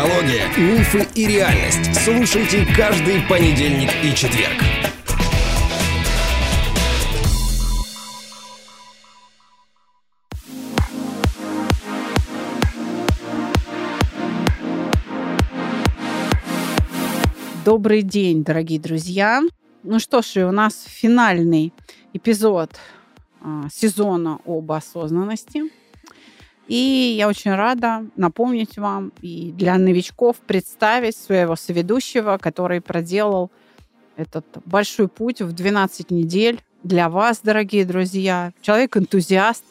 Психология, мифы и реальность. Слушайте каждый понедельник и четверг. Добрый день, дорогие друзья. Ну что ж, у нас финальный эпизод а, сезона об осознанности. И я очень рада напомнить вам и для новичков представить своего соведущего, который проделал этот большой путь в 12 недель для вас, дорогие друзья. Человек-энтузиаст,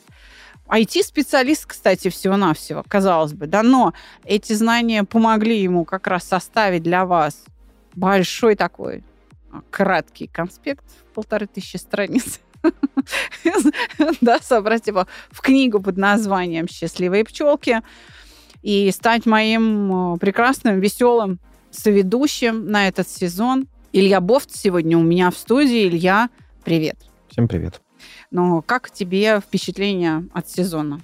IT-специалист, кстати, всего-навсего, казалось бы, да, но эти знания помогли ему как раз составить для вас большой такой а, краткий конспект полторы тысячи страниц. Да, собрать его в книгу под названием «Счастливые пчелки» и стать моим прекрасным, веселым соведущим на этот сезон. Илья Бофт сегодня у меня в студии. Илья, привет. Всем привет. Ну, как тебе впечатление от сезона?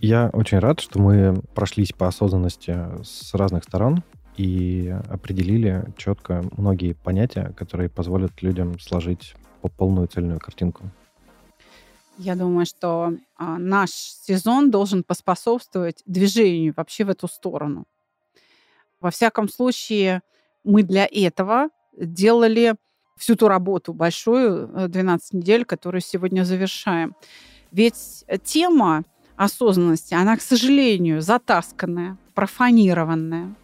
Я очень рад, что мы прошлись по осознанности с разных сторон и определили четко многие понятия, которые позволят людям сложить полную цельную картинку. Я думаю, что а, наш сезон должен поспособствовать движению вообще в эту сторону. Во всяком случае, мы для этого делали всю ту работу большую, 12 э, недель, которую сегодня завершаем. Ведь тема осознанности, она, к сожалению, затасканная, профанированная,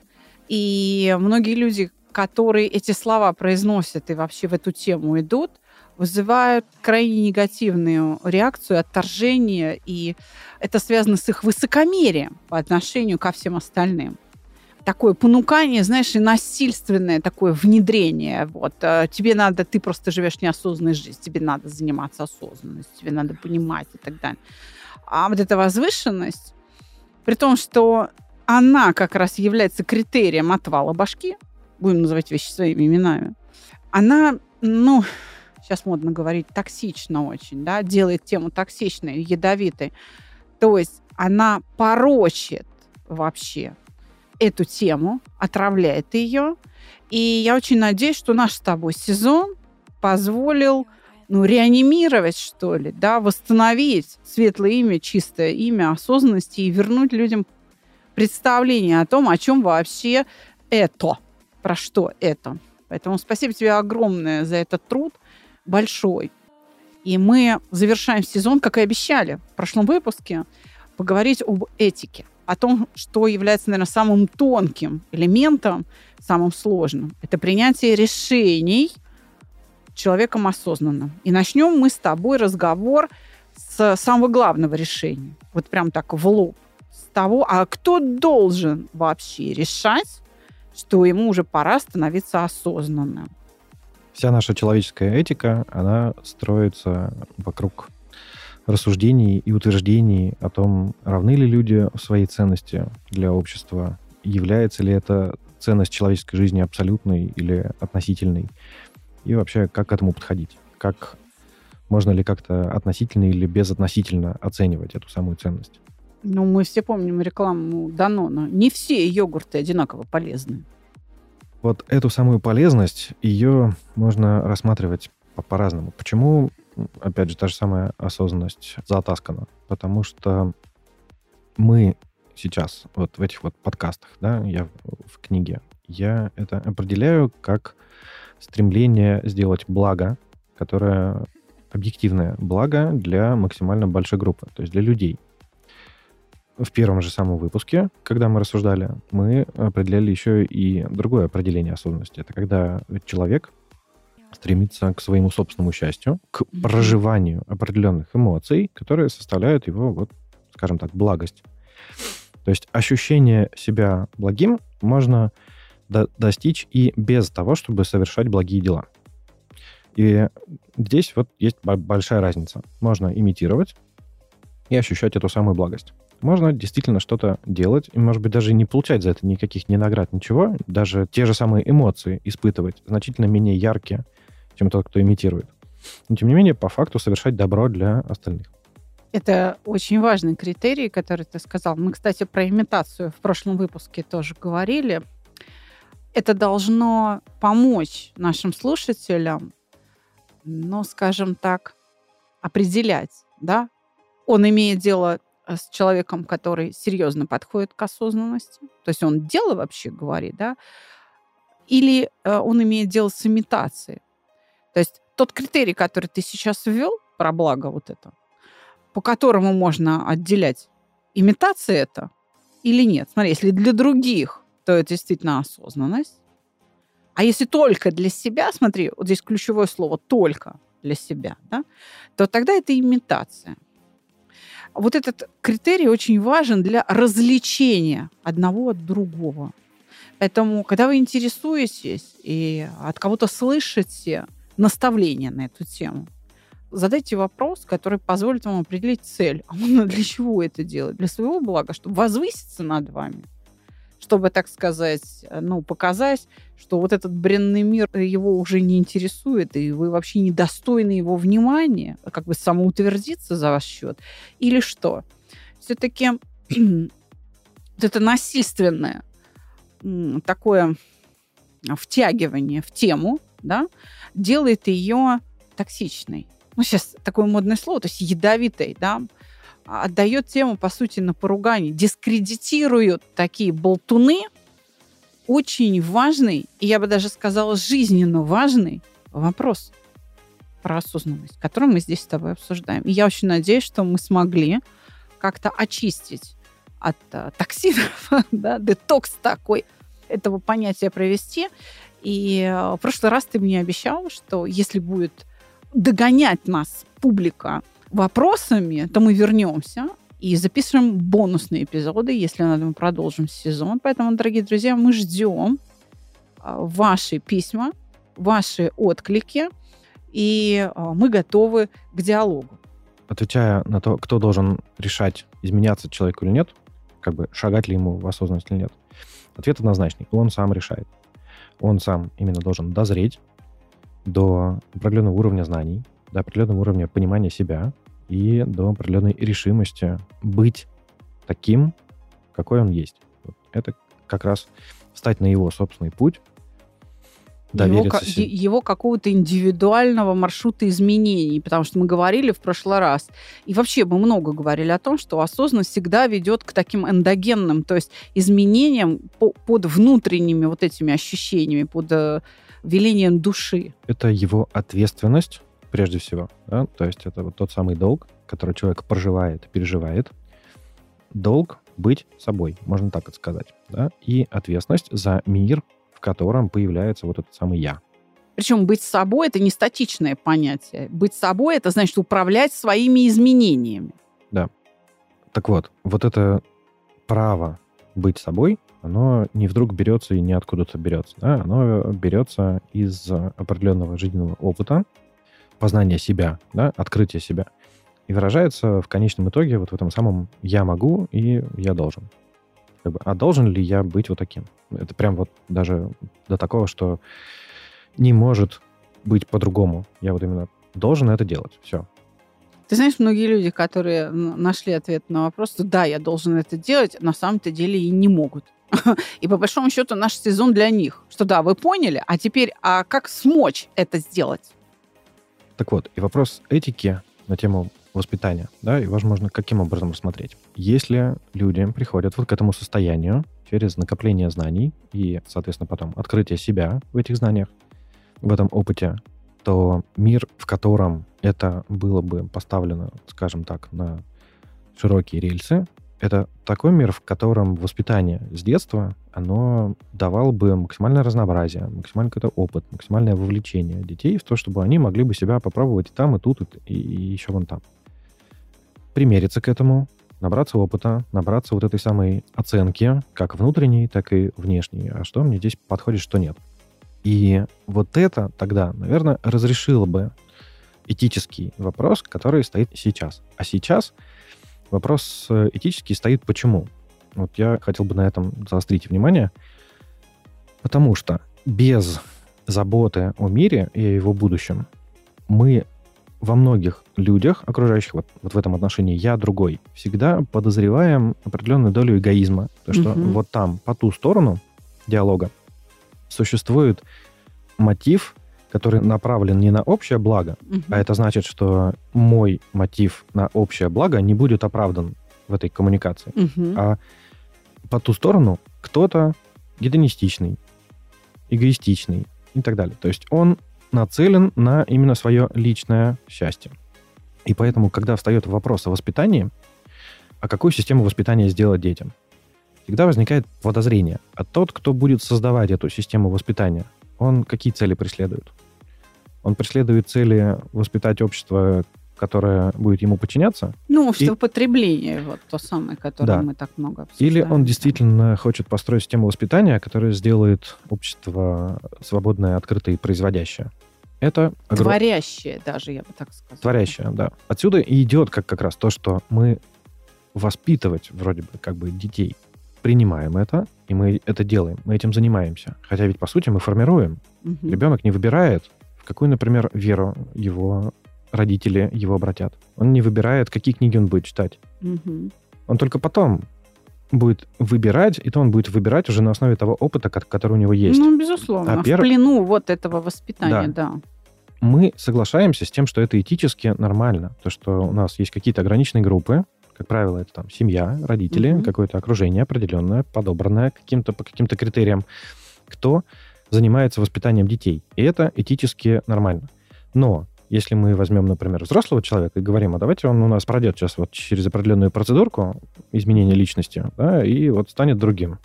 и многие люди, которые эти слова произносят и вообще в эту тему идут, вызывают крайне негативную реакцию, отторжение, и это связано с их высокомерием по отношению ко всем остальным. Такое понукание, знаешь, и насильственное такое внедрение. Вот. Э, тебе надо, ты просто живешь неосознанной жизнью, тебе надо заниматься осознанностью, тебе надо понимать и так далее. А вот эта возвышенность, при том, что она как раз является критерием отвала башки, будем называть вещи своими именами, она, ну, сейчас модно говорить, токсично очень, да, делает тему токсичной, ядовитой. То есть она порочит вообще эту тему, отравляет ее. И я очень надеюсь, что наш с тобой сезон позволил ну, реанимировать, что ли, да, восстановить светлое имя, чистое имя осознанности и вернуть людям представление о том, о чем вообще это, про что это. Поэтому спасибо тебе огромное за этот труд, большой. И мы завершаем сезон, как и обещали в прошлом выпуске, поговорить об этике, о том, что является, наверное, самым тонким элементом, самым сложным. Это принятие решений человеком осознанным. И начнем мы с тобой разговор с самого главного решения. Вот прям так в лоб того, а кто должен вообще решать, что ему уже пора становиться осознанным. Вся наша человеческая этика, она строится вокруг рассуждений и утверждений о том, равны ли люди в своей ценности для общества, является ли это ценность человеческой жизни абсолютной или относительной, и вообще, как к этому подходить, как можно ли как-то относительно или безотносительно оценивать эту самую ценность. Ну, мы все помним рекламу Данона. Не все йогурты одинаково полезны. Вот эту самую полезность, ее можно рассматривать по-разному. Почему, опять же, та же самая осознанность затаскана? Потому что мы сейчас, вот в этих вот подкастах, да, я в книге, я это определяю как стремление сделать благо, которое объективное благо для максимально большой группы, то есть для людей в первом же самом выпуске, когда мы рассуждали, мы определяли еще и другое определение осознанности. Это когда человек стремится к своему собственному счастью, к проживанию определенных эмоций, которые составляют его, вот, скажем так, благость. То есть ощущение себя благим можно до достичь и без того, чтобы совершать благие дела. И здесь вот есть большая разница. Можно имитировать и ощущать эту самую благость можно действительно что-то делать, и, может быть, даже не получать за это никаких ни наград, ничего, даже те же самые эмоции испытывать значительно менее яркие, чем тот, кто имитирует. Но, тем не менее, по факту совершать добро для остальных. Это очень важный критерий, который ты сказал. Мы, кстати, про имитацию в прошлом выпуске тоже говорили. Это должно помочь нашим слушателям, ну, скажем так, определять, да, он имеет дело э, с человеком, который серьезно подходит к осознанности, то есть он дело вообще говорит, да, или э, он имеет дело с имитацией. То есть тот критерий, который ты сейчас ввел, про благо вот это, по которому можно отделять, имитация это или нет. Смотри, если для других, то это действительно осознанность. А если только для себя, смотри, вот здесь ключевое слово «только» для себя, да, то тогда это имитация. Вот этот критерий очень важен для развлечения одного от другого. Поэтому, когда вы интересуетесь и от кого-то слышите наставления на эту тему, задайте вопрос, который позволит вам определить цель. А для чего это делать? Для своего блага, чтобы возвыситься над вами? Чтобы, так сказать, ну, показать, что вот этот бренный мир его уже не интересует, и вы вообще недостойны его внимания, а как бы самоутвердиться за ваш счет? Или что? Все-таки вот это насильственное такое втягивание в тему, да, делает ее токсичной ну, сейчас такое модное слово, то есть ядовитой, да, отдает тему, по сути, на поругание, дискредитируют такие болтуны, очень важный, и я бы даже сказала, жизненно важный вопрос про осознанность, который мы здесь с тобой обсуждаем. И я очень надеюсь, что мы смогли как-то очистить от а, токсинов, да, детокс такой, этого понятия провести. И а, в прошлый раз ты мне обещал, что если будет догонять нас публика вопросами, то мы вернемся и запишем бонусные эпизоды. Если надо, мы продолжим сезон. Поэтому, дорогие друзья, мы ждем а, ваши письма, ваши отклики, и а, мы готовы к диалогу. Отвечая на то, кто должен решать, изменяться человеку или нет, как бы шагать ли ему в осознанность или нет, ответ однозначный. Он сам решает. Он сам именно должен дозреть, до определенного уровня знаний, до определенного уровня понимания себя и до определенной решимости быть таким, какой он есть. Это как раз встать на его собственный путь, его, себе. его какого-то индивидуального маршрута изменений, потому что мы говорили в прошлый раз, и вообще мы много говорили о том, что осознанность всегда ведет к таким эндогенным, то есть изменениям по, под внутренними вот этими ощущениями, под э, велением души. Это его ответственность, прежде всего. Да? То есть это вот тот самый долг, который человек проживает, переживает. Долг быть собой, можно так это сказать. Да? И ответственность за мир, в котором появляется вот этот самый «я». Причем быть собой – это не статичное понятие. Быть собой – это значит управлять своими изменениями. Да. Так вот, вот это право быть собой, оно не вдруг берется и не откуда-то берется. Да? Оно берется из определенного жизненного опыта, познания себя, да? открытия себя. И выражается в конечном итоге вот в этом самом «я могу» и «я должен». Как бы, а должен ли я быть вот таким? Это прям вот даже до такого, что не может быть по-другому. Я вот именно должен это делать. Все. Ты знаешь, многие люди, которые нашли ответ на вопрос, да, я должен это делать, на самом-то деле и не могут. И по большому счету наш сезон для них. Что да, вы поняли, а теперь, а как смочь это сделать? Так вот, и вопрос этики на тему воспитания, да, и, возможно, каким образом рассмотреть. Если люди приходят вот к этому состоянию через накопление знаний и, соответственно, потом открытие себя в этих знаниях, в этом опыте, то мир, в котором это было бы поставлено, скажем так, на широкие рельсы, это такой мир, в котором воспитание с детства, оно давало бы максимальное разнообразие, максимальный какой-то опыт, максимальное вовлечение детей в то, чтобы они могли бы себя попробовать и там, и тут, и, и еще вон там. Примериться к этому, набраться опыта, набраться вот этой самой оценки, как внутренней, так и внешней. А что мне здесь подходит, что нет. И вот это тогда, наверное, разрешило бы этический вопрос, который стоит сейчас. А сейчас Вопрос э, этический стоит почему? Вот я хотел бы на этом заострить внимание. Потому что без заботы о мире и о его будущем мы во многих людях, окружающих вот, вот в этом отношении «я другой», всегда подозреваем определенную долю эгоизма. То, что Мгм. вот там, по ту сторону диалога, существует мотив, который направлен не на общее благо, Мгм. а это значит, что мой мотив на общее благо не будет оправдан в этой коммуникации. Мгм. А по ту сторону кто-то гедонистичный, эгоистичный и так далее. То есть он нацелен на именно свое личное счастье. И поэтому, когда встает вопрос о воспитании, а какую систему воспитания сделать детям, всегда возникает подозрение. А тот, кто будет создавать эту систему воспитания, он какие цели преследует? Он преследует цели воспитать общество, которое будет ему подчиняться, Ну, общество потребления, вот то самое, которое Да. мы так много обсуждаем. Или он действительно хочет построить систему воспитания, которая сделает общество свободное, открытое и производящее. Это огром- Творящее даже, я бы так сказала. творящее, да. Отсюда и идет как, как раз то, что мы воспитывать вроде бы как бы детей принимаем это, и мы это делаем, мы этим занимаемся. Хотя ведь, по сути, мы формируем. Мгм. Ребенок не выбирает, в какую, например, веру его родители его обратят. Он не выбирает, какие книги он будет читать. Мгм. Он только потом будет выбирать, и то он будет выбирать уже на основе того опыта, ко- который у него есть. Ну, безусловно. А В пер- плену вот этого воспитания, да. Мы соглашаемся с тем, что это этически нормально. То, что у нас есть какие-то ограниченные группы, как правило, это там семья, родители, Мгм. какое-то окружение определенное, подобранное каким-то, по каким-то критериям, кто занимается воспитанием детей. И это этически нормально. Но если мы возьмем, например, взрослого человека и говорим, а давайте он у нас пройдет сейчас вот через определенную процедурку изменения личности, да, и вот станет другим.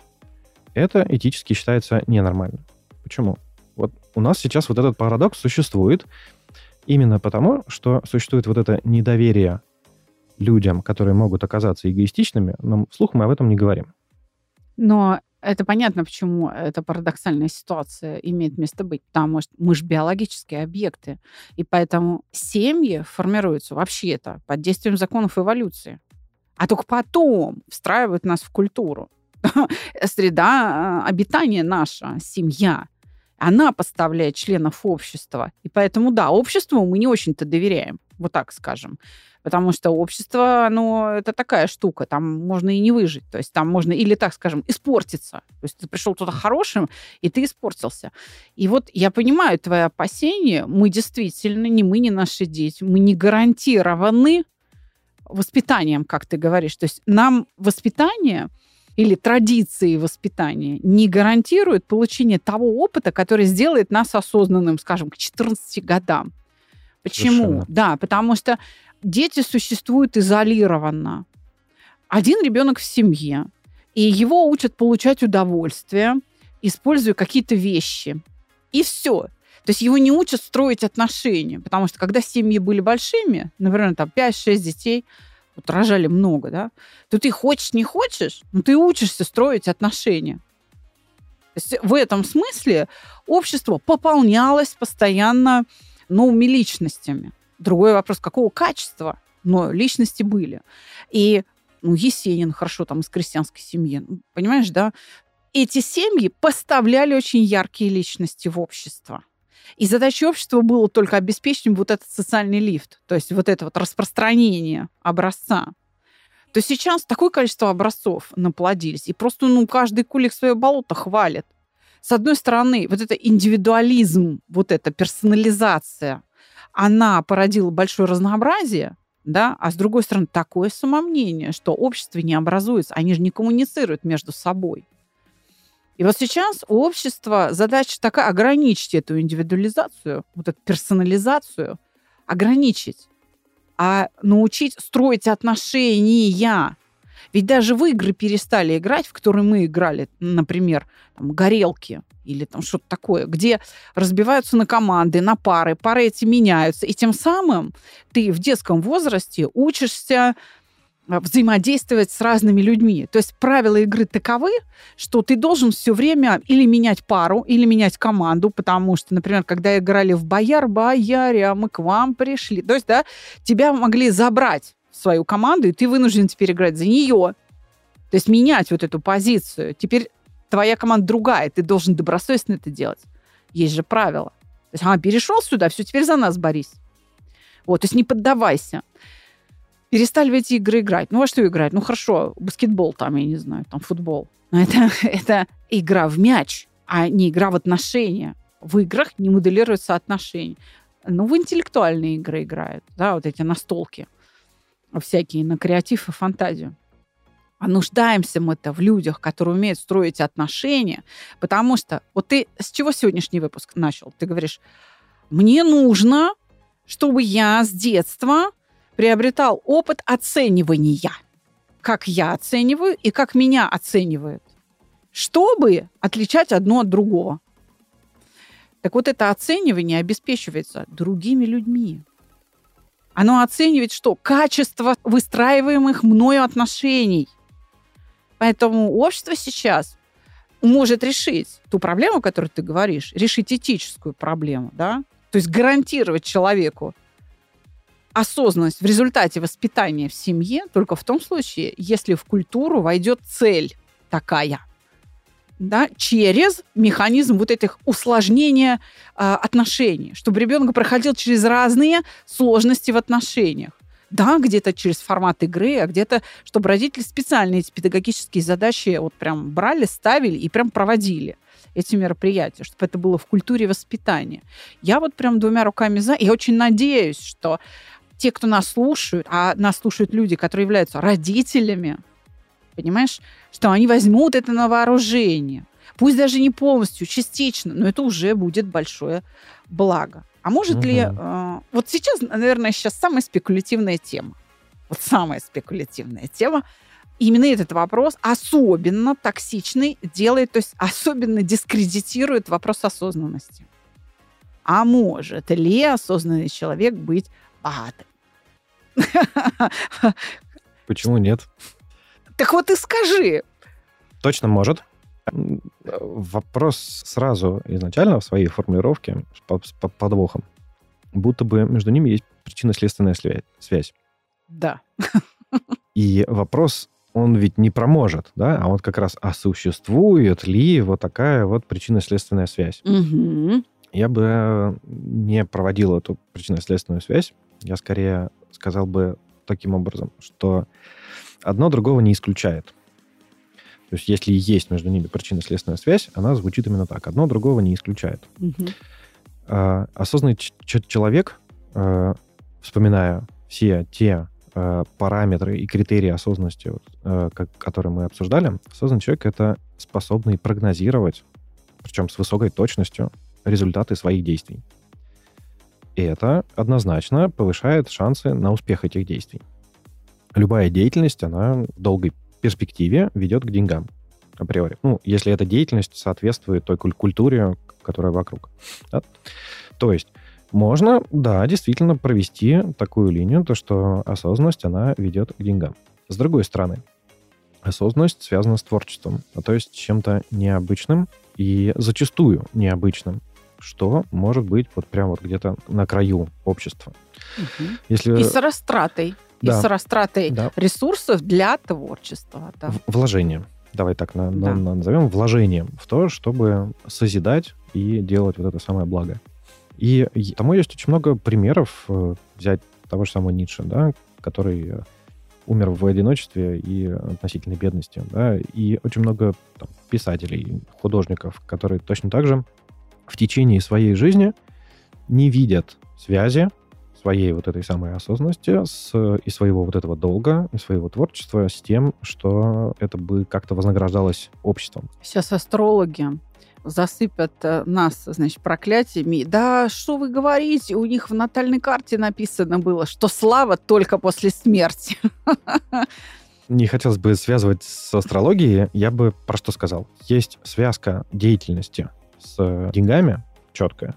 Это этически считается ненормально. Почему? Вот у нас сейчас вот этот парадокс существует именно потому, что существует вот это недоверие людям, которые могут оказаться эгоистичными, но вслух мы об этом не говорим. Но это понятно, почему эта парадоксальная ситуация имеет место быть. Потому что мы же биологические объекты. И поэтому семьи формируются вообще-то под действием законов эволюции. А только потом встраивают нас в культуру. Среда э, обитания наша, семья, она поставляет членов общества. И поэтому, да, обществу мы не очень-то доверяем, вот так скажем. Потому что общество, оно, это такая штука, там можно и не выжить. То есть там можно, или так скажем, испортиться. То есть ты пришел туда хорошим, и ты испортился. И вот я понимаю твои опасения. Мы действительно, ни мы, ни наши дети, мы не гарантированы воспитанием, как ты говоришь. То есть нам воспитание или традиции воспитания не гарантируют получение того опыта, который сделает нас осознанным, скажем, к 14 годам. Почему? Совершенно. Да, потому что дети существуют изолированно. Один ребенок в семье, и его учат получать удовольствие, используя какие-то вещи. И все. То есть его не учат строить отношения, потому что когда семьи были большими, например, там 5-6 детей, вот рожали много, да, то ты хочешь, не хочешь, но ты учишься строить отношения. То есть в этом смысле общество пополнялось постоянно новыми личностями. Другой вопрос, какого качества, но личности были. И ну, Есенин, хорошо, там из крестьянской семьи, ну, понимаешь, да? Эти семьи поставляли очень яркие личности в общество. И задачей общества было только обеспечить вот этот социальный лифт, то есть вот это вот распространение образца. То сейчас такое количество образцов наплодились, и просто ну, каждый кулик свое болото хвалит. С одной стороны, вот это индивидуализм, вот эта персонализация, она породила большое разнообразие, да, а с другой стороны, такое самомнение, что общество не образуется, они же не коммуницируют между собой. И вот сейчас у общества задача такая ограничить эту индивидуализацию, вот эту персонализацию, ограничить, а научить строить отношения. Ведь даже в игры перестали играть, в которые мы играли, например, там, горелки или там что-то такое, где разбиваются на команды, на пары, пары эти меняются. И тем самым ты в детском возрасте учишься а, взаимодействовать с разными людьми. То есть правила игры таковы, что ты должен все время или менять пару, или менять команду, потому что, например, когда играли в Бояр, Бояре, а мы к вам пришли. То есть, да, тебя могли забрать свою команду, и ты вынужден теперь играть за нее. То есть менять вот эту позицию. Теперь твоя команда другая, ты должен добросовестно это делать. Есть же правила. То есть, а, перешел сюда, все, теперь за нас борись. Вот, то есть не поддавайся. Перестали в эти игры играть. Ну, во что играть? Ну, хорошо, баскетбол там, я не знаю, там футбол. Но это, это игра в мяч, а не игра в отношения. В играх не моделируются отношения. Ну, в интеллектуальные игры играют, да, вот эти настолки всякие, на креатив и фантазию. А нуждаемся мы-то в людях, которые умеют строить отношения, потому что вот ты с чего сегодняшний выпуск начал? Ты говоришь, мне нужно, чтобы я с детства приобретал опыт оценивания. Как я оцениваю и как меня оценивают. Чтобы отличать одно от другого. Так вот это оценивание обеспечивается другими людьми. Оно оценивает что? Качество выстраиваемых мною отношений. Поэтому общество сейчас может решить ту проблему, о которой ты говоришь, решить этическую проблему, да? То есть гарантировать человеку осознанность в результате воспитания в семье только в том случае, если в культуру войдет цель такая, да, через механизм вот этих усложнения э, отношений, чтобы ребенок проходил через разные сложности в отношениях. Да, где-то через формат игры, а где-то, чтобы родители специально эти педагогические задачи вот прям брали, ставили и прям проводили эти мероприятия, чтобы это было в культуре воспитания. Я вот прям двумя руками за. Я очень надеюсь, что те, кто нас слушают, а нас слушают люди, которые являются родителями, понимаешь, что они возьмут это на вооружение. Пусть даже не полностью, частично, но это уже будет большое благо. А может угу. ли... Э, вот сейчас, наверное, сейчас самая спекулятивная тема. Вот самая спекулятивная тема. Именно этот вопрос особенно токсичный делает, то есть особенно дискредитирует вопрос осознанности. А может ли осознанный человек быть богатым? Почему нет? Так вот и скажи. Точно может. Вопрос сразу изначально в своей формулировке с подвохом. Будто бы между ними есть причинно-следственная связь. Да. И вопрос, он ведь не про может, да, а вот как раз, а существует ли вот такая вот причинно-следственная связь? Угу. Я бы не проводил эту причинно-следственную связь. Я скорее сказал бы таким образом, что одно другого не исключает. То есть если есть между ними причинно-следственная связь, она звучит именно так. Одно другого не исключает. Угу. А, осознанный человек, а, вспоминая все те а, параметры и критерии осознанности, вот, как, которые мы обсуждали, осознанный человек — это способный прогнозировать, причем с высокой точностью, результаты своих действий. И это однозначно повышает шансы на успех этих действий. Любая деятельность, она в долгой перспективе ведет к деньгам априори. Ну, если эта деятельность соответствует той культуре, которая вокруг. Да? То есть можно, да, действительно провести такую линию, то что осознанность, она ведет к деньгам. С другой стороны, осознанность связана с творчеством, а то есть чем-то необычным и зачастую необычным, что может быть вот прямо вот где-то на краю общества. Угу. Если... И с растратой да. и с растратой да. ресурсов для творчества. Да. Вложение. Давай так на, да. на, назовем вложением в то, чтобы созидать и делать вот это самое благо. И, и тому есть очень много примеров. Э, взять того же самого Ницше, да, который э, умер в одиночестве и относительной бедности. Да, и очень много там, писателей, художников, которые точно так же в течение своей жизни не видят связи своей вот этой самой осознанности с, и своего вот этого долга, и своего творчества с тем, что это бы как-то вознаграждалось обществом. Сейчас астрологи засыпят э, нас, значит, проклятиями. Да, что вы говорите? У них в натальной карте написано было, что слава только после смерти. Не хотелось бы связывать с астрологией. Я бы про что сказал. Есть связка деятельности с деньгами четкая.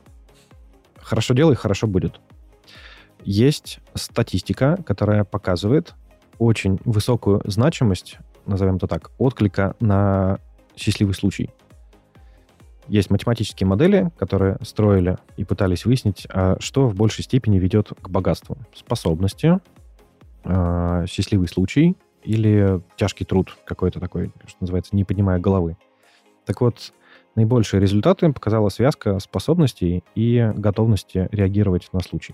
Хорошо делай, хорошо будет. Есть статистика, которая показывает очень высокую значимость, назовем это так, отклика на счастливый случай. Есть математические модели, которые строили и пытались выяснить, а что в большей степени ведет к богатству. Способности, а, счастливый случай или тяжкий труд какой-то такой, что называется, не поднимая головы. Так вот, наибольшие результаты показала связка способностей и готовности реагировать на случай.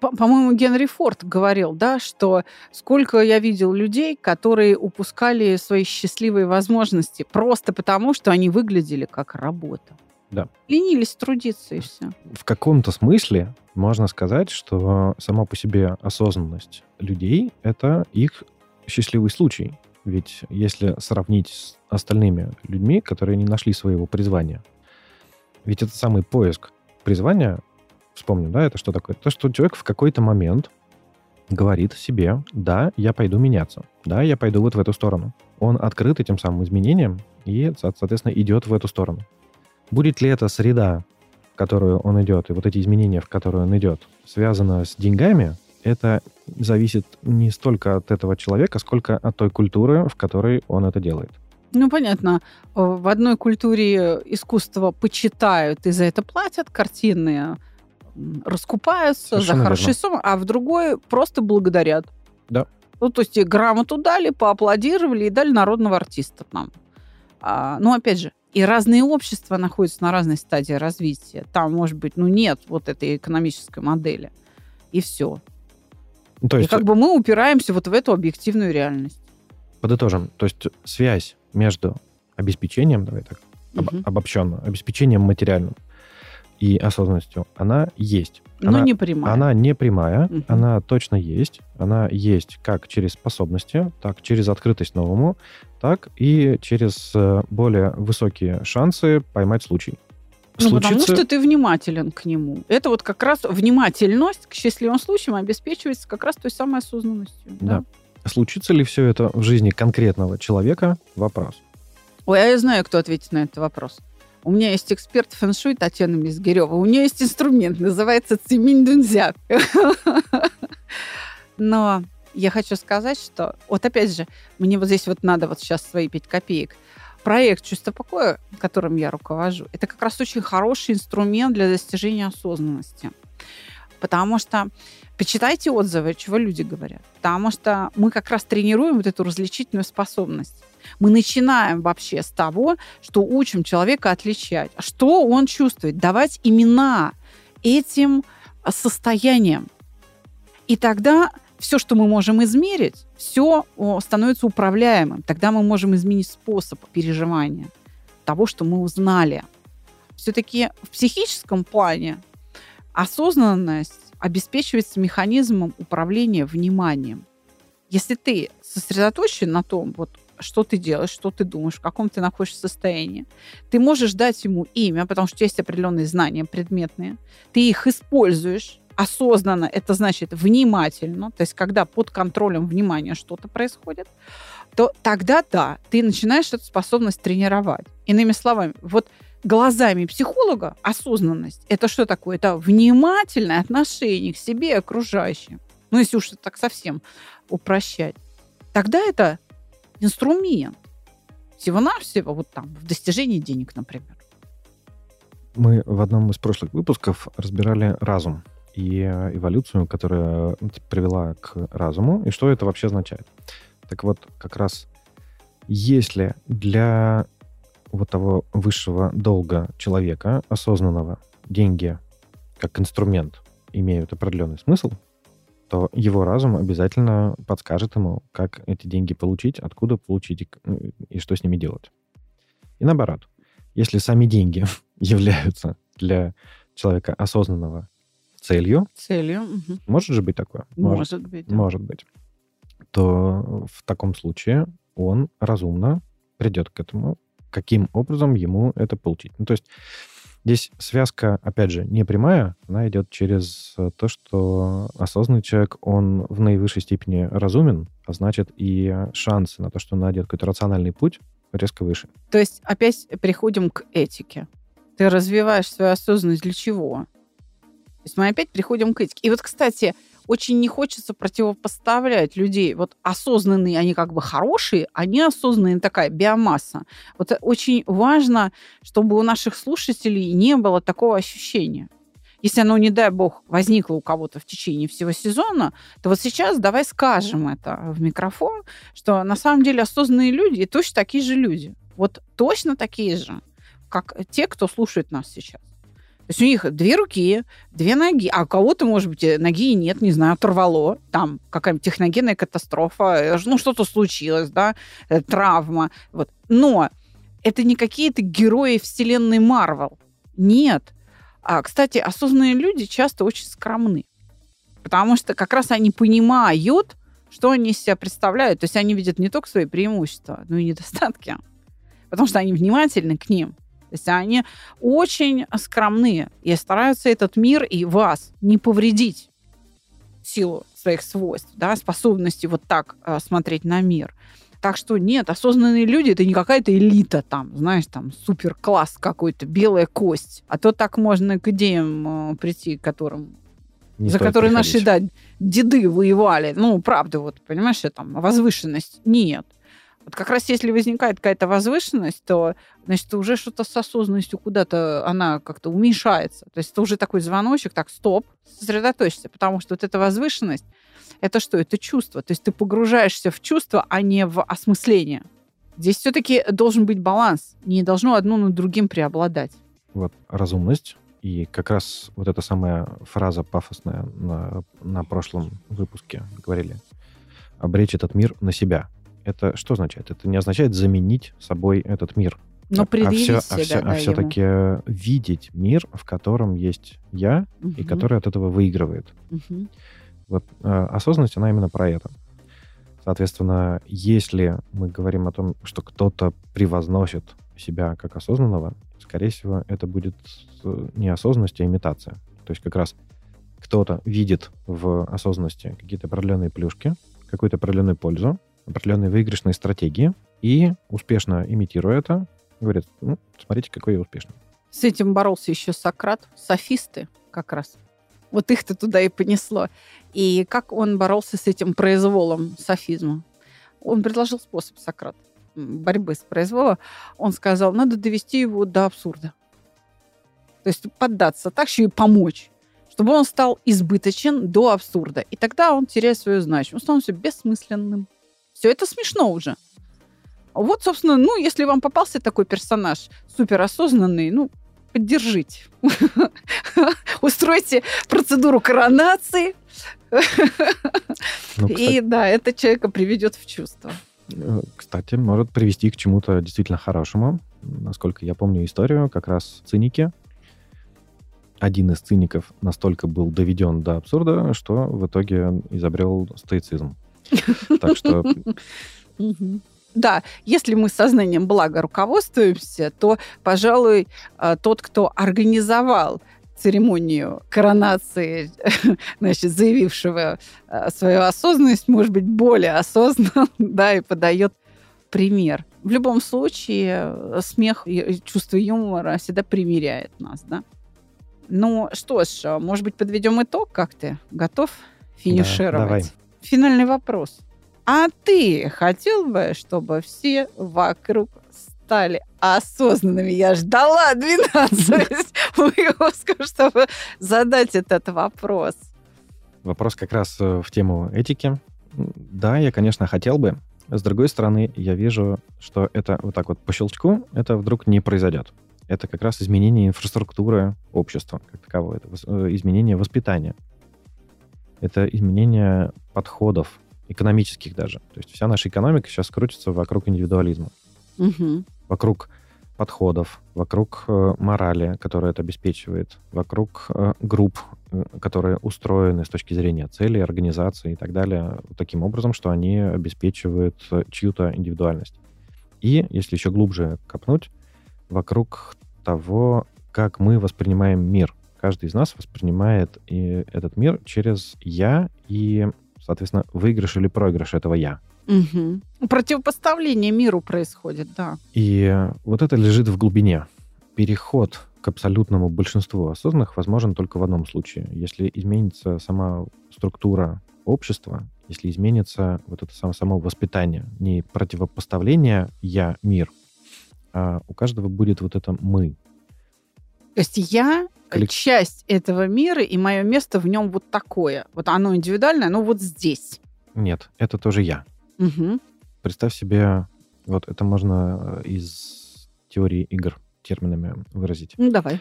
По-моему, Генри Форд говорил, да, что сколько я видел людей, которые упускали свои счастливые возможности просто потому, что они выглядели как работа. Да. Ленились трудиться и все. В каком-то смысле можно сказать, что сама по себе осознанность людей — это их счастливый случай. Ведь если сравнить с остальными людьми, которые не нашли своего призвания, ведь это самый поиск призвания, вспомним, да, это что такое? То, что человек в какой-то момент говорит себе, да, я пойду меняться, да, я пойду вот в эту сторону. Он открыт этим самым изменениям и, соответственно, идет в эту сторону. Будет ли эта среда, в которую он идет, и вот эти изменения, в которые он идет, связаны с деньгами, это зависит не столько от этого человека, сколько от той культуры, в которой он это делает. Ну, понятно. В одной культуре искусство почитают и за это платят, картины раскупаются Совершенно за хорошие суммы, а в другой просто благодарят. Да. Ну, то есть грамоту дали, поаплодировали и дали народного артиста нам. А, ну, опять же, и разные общества находятся на разной стадии развития. Там, может быть, ну, нет вот этой экономической модели. И все. Ну, то есть... И как бы мы упираемся вот в эту объективную реальность. Подытожим. То есть связь между обеспечением, давай так, угу. об, обобщенно, обеспечением материальным и осознанностью, она есть. Но не прямая. Она не прямая, угу. она точно есть. Она есть как через способности, так через открытость новому, так и через э, более высокие шансы поймать случай. Ну, Случится... потому что ты внимателен к нему. Это вот как раз внимательность к счастливым случаям обеспечивается как раз той самой осознанностью. Да. да. Случится ли все это в жизни конкретного человека? Вопрос. Ой, а я знаю, кто ответит на этот вопрос. У меня есть эксперт фэншуй Татьяна Мизгирева. У нее есть инструмент, называется циминь дунзяк. Но я хочу сказать, что вот опять же, мне вот здесь вот надо вот сейчас свои пять копеек проект «Чувство покоя», которым я руковожу, это как раз очень хороший инструмент для достижения осознанности. Потому что почитайте отзывы, чего люди говорят. Потому что мы как раз тренируем вот эту различительную способность. Мы начинаем вообще с того, что учим человека отличать. Что он чувствует? Давать имена этим состояниям. И тогда все, что мы можем измерить, все становится управляемым. Тогда мы можем изменить способ переживания того, что мы узнали. Все-таки в психическом плане осознанность обеспечивается механизмом управления вниманием. Если ты сосредоточен на том, вот, что ты делаешь, что ты думаешь, в каком ты находишься состоянии, ты можешь дать ему имя, потому что есть определенные знания предметные, ты их используешь, осознанно, это значит внимательно, то есть когда под контролем внимания что-то происходит, то тогда да, ты начинаешь эту способность тренировать. Иными словами, вот глазами психолога осознанность это что такое? Это внимательное отношение к себе и окружающим. Ну, если уж так совсем упрощать. Тогда это инструмент. Всего-навсего вот там в достижении денег, например. Мы в одном из прошлых выпусков разбирали разум и э, эволюцию, которая привела к разуму, и что это вообще означает. Так вот, как раз если для вот того высшего долга человека, осознанного, деньги как инструмент имеют определенный смысл, то его разум обязательно подскажет ему, как эти деньги получить, откуда получить и, и что с ними делать. И наоборот, если сами деньги являются для человека осознанного целью. Целью. Угу. Может же быть такое? Может, может быть. Да. Может быть. То в таком случае он разумно придет к этому, каким образом ему это получить. Ну, то есть здесь связка, опять же, не прямая, она идет через то, что осознанный человек, он в наивысшей степени разумен, а значит и шансы на то, что он найдет какой-то рациональный путь, резко выше. То есть опять приходим к этике. Ты развиваешь свою осознанность для чего? То есть мы опять приходим к этике. И вот, кстати, очень не хочется противопоставлять людей. Вот осознанные, они как бы хорошие, а неосознанные такая биомасса. Вот очень важно, чтобы у наших слушателей не было такого ощущения. Если оно, не дай бог, возникло у кого-то в течение всего сезона, то вот сейчас давай скажем это в микрофон, что на самом деле осознанные люди точно такие же люди. Вот точно такие же, как те, кто слушает нас сейчас. То есть у них две руки, две ноги, а у кого-то, может быть, ноги и нет, не знаю, оторвало, там какая-нибудь техногенная катастрофа, э, ну, что-то случилось, да, э, травма. Вот. Но это не какие-то герои вселенной Марвел. Нет. А, кстати, осознанные люди часто очень скромны. Потому что как раз они понимают, что они из себя представляют. То есть они видят не только свои преимущества, но и недостатки. Потому что они внимательны к ним. То есть они очень скромные и стараются этот мир и вас не повредить силу своих свойств, да, способности вот так э, смотреть на мир. Так что нет, осознанные люди это не какая-то элита там, знаешь, там супер класс какой-то, белая кость. А то так можно к идеям э, прийти, которым Не за которые приходить. наши, да, деды воевали. Ну, правда, вот, понимаешь, там, возвышенность. Нет. Вот как раз если возникает какая-то возвышенность, то, значит, уже что-то с осознанностью куда-то она как-то уменьшается. То есть это уже такой звоночек, так, стоп, сосредоточься, потому что вот эта возвышенность, это что? Это чувство. То есть ты погружаешься в чувство, а не в осмысление. Здесь все-таки должен быть баланс. Не должно одно над другим преобладать. Вот разумность. И как раз вот эта самая фраза пафосная на, на прошлом выпуске говорили. Обречь этот мир на себя. Это что означает? Это не означает заменить собой этот мир. Но а предъявить все, себя, да, ему. все-таки видеть мир, в котором есть я, и Мгм. который от этого выигрывает. Мгм. Вот э, осознанность, она именно про это. Соответственно, если мы говорим о том, что кто-то превозносит себя как осознанного, скорее всего, это будет э, не осознанность, а имитация. То есть как раз кто-то видит в осознанности какие-то определенные плюшки, какую-то определенную пользу, определенные выигрышные стратегии, и успешно имитируя это, говорит, ну, смотрите, какой я успешный. С этим боролся еще Сократ, софисты как раз. Вот их-то туда и понесло. И как он боролся с этим произволом софизма? Он предложил способ, Сократ, борьбы с произволом. Он сказал, надо довести его до абсурда. То есть поддаться, так еще и помочь чтобы он стал избыточен до абсурда. И тогда он теряет свою значимость, он становится бессмысленным. Все это смешно уже. Вот, собственно, ну, если вам попался такой персонаж суперосознанный, ну, поддержите. Устройте процедуру коронации. Ну, И да, это человека приведет в чувство. Э, Кстати, может привести к чему-то действительно хорошему. Насколько я помню историю, как раз циники. Один из циников настолько был доведен до абсурда, что в итоге изобрел стоицизм. Так что. Да, если мы сознанием блага руководствуемся, то, пожалуй, э, тот, кто организовал церемонию коронации, значит, заявившего э, свою осознанность, может быть более осознан, да, и подает пример. В любом случае, э, смех и чувство юмора всегда примиряет нас, да. Ну что ж, может быть, подведем итог, как ты? Готов финишировать? давай. Финальный вопрос. А ты хотел бы, чтобы все вокруг стали осознанными? Я ждала 12 выпусков, чтобы задать этот вопрос. вопрос как раз э, в тему этики. Да, я, конечно, хотел бы. С другой стороны, я вижу, что это вот так вот по щелчку, это вдруг не произойдет. Это как раз изменение инфраструктуры общества как такового, это э, изменение воспитания. Это изменение подходов, экономических даже. То есть вся наша экономика сейчас крутится вокруг индивидуализма, Мгм. вокруг подходов, вокруг э, морали, которая это обеспечивает, вокруг э, групп, э, которые устроены с точки зрения целей, организации и так далее, таким образом, что они обеспечивают э, чью-то индивидуальность. И, если еще глубже копнуть, вокруг того, как мы воспринимаем мир. Каждый из нас воспринимает и этот мир через «я» и, соответственно, выигрыш или проигрыш этого «я». Мгм. Противопоставление миру происходит, да. И вот это лежит в глубине. Переход к абсолютному большинству осознанных возможен только в одном случае. Если изменится сама структура общества, если изменится вот это само, само воспитание, не противопоставление «я» мир, а у каждого будет вот это «мы». То есть я Коллек- часть этого мира, и мое место в нем вот такое. Вот оно индивидуальное, оно вот здесь. Нет, это тоже «я». Мгм. Представь себе, вот это можно э, из теории игр терминами выразить. Ну, давай.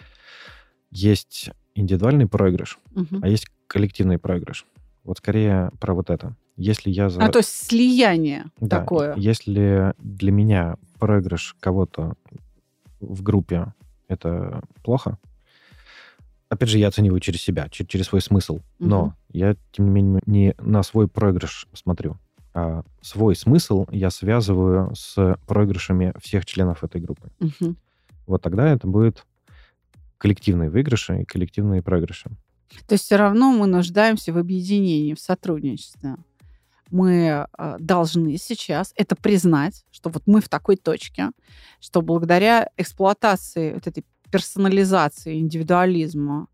есть индивидуальный проигрыш, Мгм. а есть коллективный проигрыш. Вот скорее про вот это. Если я за... А то есть слияние Да, такое. Если для меня проигрыш кого-то в группе это плохо, опять же, я оцениваю через себя, че- через свой смысл. Но Мгм. я, тем не менее, не на свой проигрыш смотрю, а свой смысл я связываю с проигрышами всех членов этой группы. Мгм. Вот тогда это будет коллективные выигрыши и коллективные проигрыши. То есть все равно мы нуждаемся в объединении, в сотрудничестве. Мы э, должны сейчас это признать, что вот мы в такой точке, что благодаря эксплуатации вот этой персонализации, индивидуализма,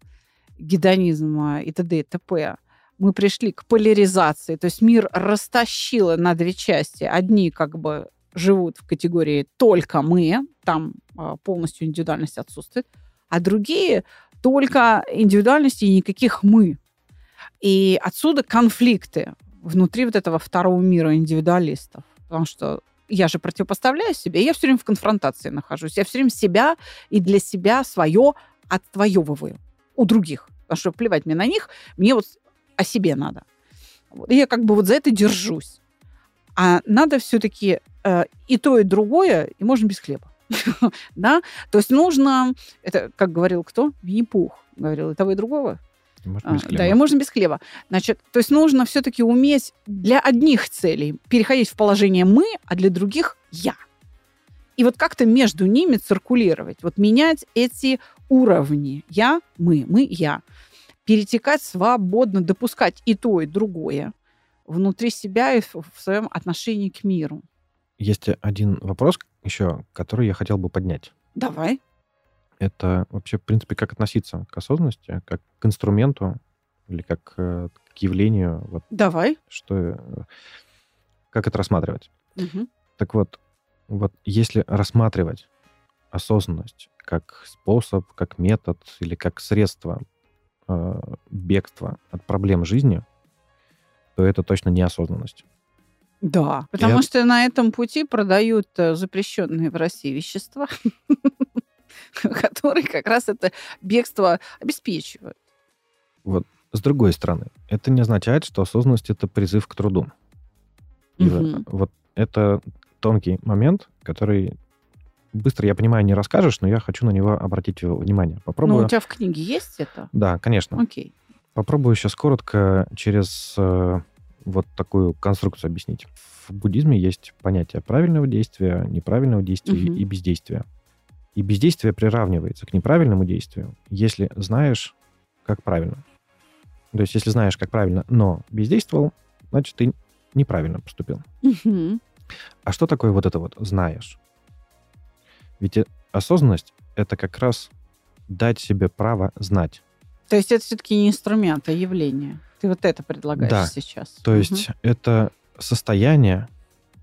гедонизма и т.д. и т.п. мы пришли к поляризации, то есть мир растащило на две части. Одни как бы живут в категории «только мы», там а, полностью индивидуальность отсутствует, а другие только индивидуальности и никаких «мы». И отсюда конфликты внутри вот этого второго мира индивидуалистов. Потому что я же противопоставляю себе, я все время в конфронтации нахожусь. Я все время себя и для себя свое отвоевываю у других. Потому что плевать мне на них, мне вот о себе надо. И я как бы вот за это держусь. А надо все-таки э, и то, и другое, и можно без хлеба. да? То есть нужно, это, как говорил кто? Винни-Пух говорил, и того, и другого. Может, А, без да, и можно без хлеба. Значит, то есть нужно все-таки уметь для одних целей переходить в положение мы, а для других я. И вот как-то между ними циркулировать, вот менять эти уровни. Я, мы, мы, я. Перетекать свободно, допускать и то, и другое внутри себя и в своем отношении к миру. Есть один вопрос еще, который я хотел бы поднять. Давай. Это вообще, в принципе, как относиться к осознанности, как к инструменту или как э, к явлению, вот Давай. что, э, как это рассматривать. Мгм. Так вот, вот если рассматривать осознанность как способ, как метод или как средство э, бегства от проблем жизни, то это точно не осознанность. Да, потому Я- что на этом пути продают э, запрещенные в России вещества, которые как раз это бегство обеспечивают. С другой стороны, это не означает, что осознанность это призыв к труду. И вот- Мгм. вот это тонкий момент, который быстро, я понимаю, не расскажешь, но я хочу на него обратить внимание. Ну, Попробую. у тебя в книге есть это? Да, конечно. Окей. Попробую сейчас коротко через э, вот такую конструкцию объяснить. В буддизме есть понятие правильного действия, неправильного действия Мгм. и бездействия. И бездействие приравнивается к неправильному действию, если знаешь, как правильно. То есть, если знаешь, как правильно, но бездействовал, значит, ты неправильно поступил. А что такое вот это вот знаешь? Ведь э, осознанность — это как раз дать себе право знать. То есть это все-таки не инструмент, а явление. Ты вот это предлагаешь Да. сейчас. То есть это состояние,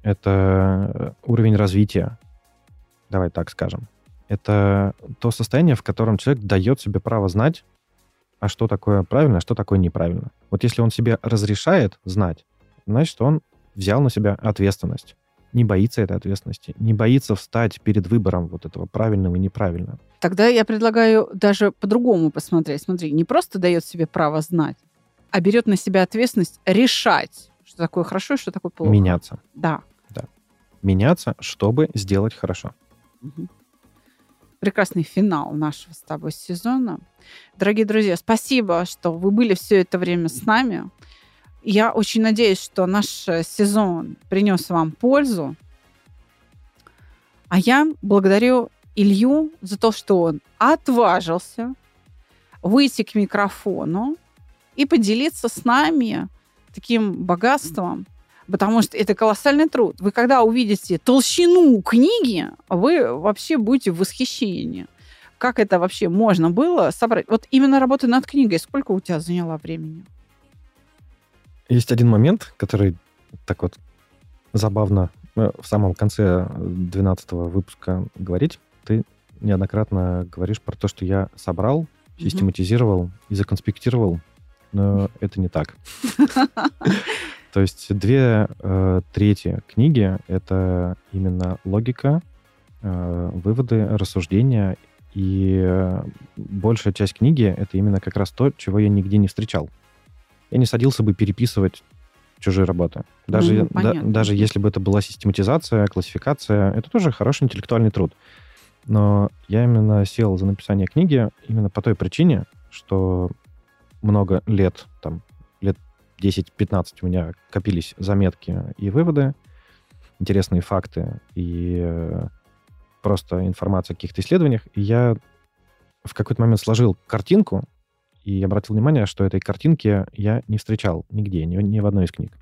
это э, уровень развития, давай так скажем. Это то состояние, в котором человек дает себе право знать, а что такое правильно, а что такое неправильно. Вот если он себе разрешает знать, значит, он взял на себя ответственность. Не боится этой ответственности, не боится встать перед выбором вот этого правильного и неправильного. Тогда я предлагаю даже по-другому посмотреть. Смотри, не просто дает себе право знать, а берет на себя ответственность решать, что такое хорошо и что такое плохо. Меняться. Да. Меняться, чтобы сделать хорошо. Мгм. Прекрасный финал нашего с тобой сезона. Дорогие друзья, спасибо, что вы были все это время с нами. Я очень надеюсь, что наш э, сезон принес вам пользу. А я благодарю Илью за то, что он отважился выйти к микрофону и поделиться с нами таким богатством, потому что это колоссальный труд. Вы когда увидите толщину книги, вы вообще будете в восхищении. Как это вообще можно было собрать? Вот именно работа над книгой, сколько у тебя заняло времени? Есть один момент, который так вот забавно э, в самом конце 12 выпуска говорить. Ты неоднократно говоришь про то, что я собрал, систематизировал и законспектировал, но это не так. То есть две э, трети книги — это именно логика, э, выводы, рассуждения И э, большая часть книги — это именно как раз то, чего я нигде не встречал. Я не садился бы переписывать чужие работы. Даже, Ну, да- даже если бы это была систематизация, классификация, это тоже хороший интеллектуальный труд. Но я именно сел за написание книги именно по той причине, что много лет, там, 10-15 у меня копились заметки и выводы, интересные факты и э, просто информация о каких-то исследованиях. И я в какой-то момент сложил картинку и обратил внимание, что этой картинки я не встречал нигде, ни, ни в одной из книг.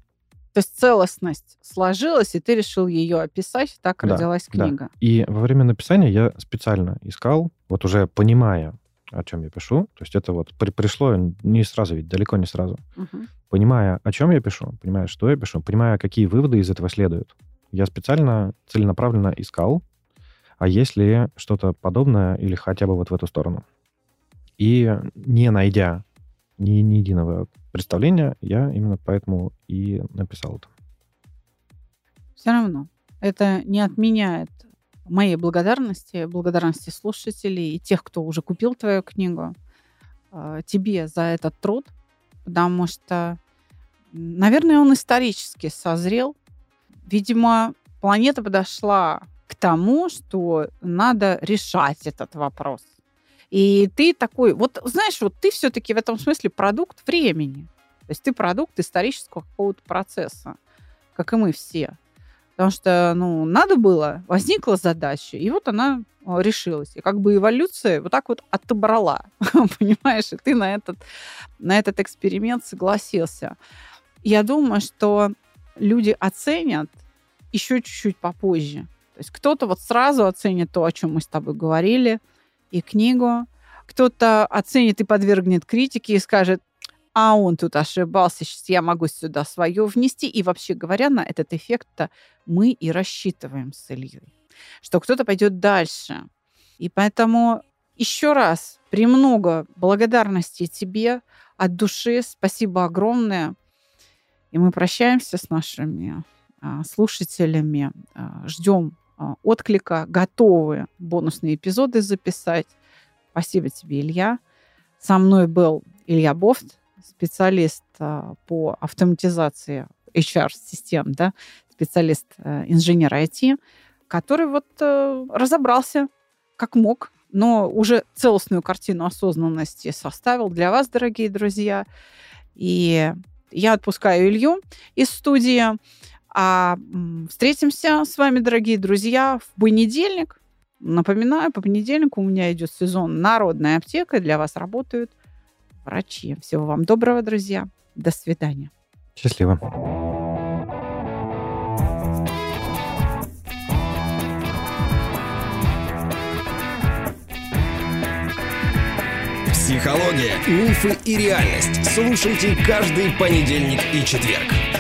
То есть целостность сложилась, и ты решил ее описать, так Да, родилась да. книга. И во время написания я специально искал, вот уже понимая, о чем я пишу, то есть это вот при- пришло не сразу, ведь далеко не сразу, Мгм. понимая, о чем я пишу, понимая, что я пишу, понимая, какие выводы из этого следуют, я специально, целенаправленно искал, а есть ли что-то подобное или хотя бы вот в эту сторону. И не найдя ни, ни единого представления, я именно поэтому и написал это. Все равно это не отменяет моей благодарности, благодарности слушателей и тех, кто уже купил твою книгу, э, тебе за этот труд, потому что, наверное, он исторически созрел. Видимо, планета подошла к тому, что надо решать этот вопрос. И ты такой, вот знаешь, вот ты все-таки в этом смысле продукт времени. То есть ты продукт исторического какого-то процесса, как и мы все. Потому что, ну, надо было, возникла задача, и вот она э, решилась. И как бы эволюция вот так вот отобрала, понимаешь, и ты на этот, на этот эксперимент согласился. Я думаю, что люди оценят еще чуть-чуть попозже. То есть кто-то вот сразу оценит то, о чем мы с тобой говорили, и книгу. Кто-то оценит и подвергнет критике и скажет, а он тут ошибался, сейчас я могу сюда свое внести. И вообще говоря, на этот эффект-то мы и рассчитываем с Ильей, что кто-то пойдет дальше. И поэтому еще раз премного благодарности тебе от души. Спасибо огромное. И мы прощаемся с нашими а, слушателями. А, ждем а, отклика, готовы бонусные эпизоды записать. Спасибо тебе, Илья. Со мной был Илья Бофт, специалист а, по автоматизации HR-систем, да, специалист, э, инженер IT, который вот э, разобрался как мог, но уже целостную картину осознанности составил для вас, дорогие друзья. И я отпускаю Илью из студии. А встретимся с вами, дорогие друзья, в понедельник. Напоминаю, по понедельнику у меня идет сезон «Народная аптека». Для вас работают врачи. Всего вам доброго, друзья. До свидания. Счастливо. Психология, мифы и реальность. Слушайте каждый понедельник и четверг.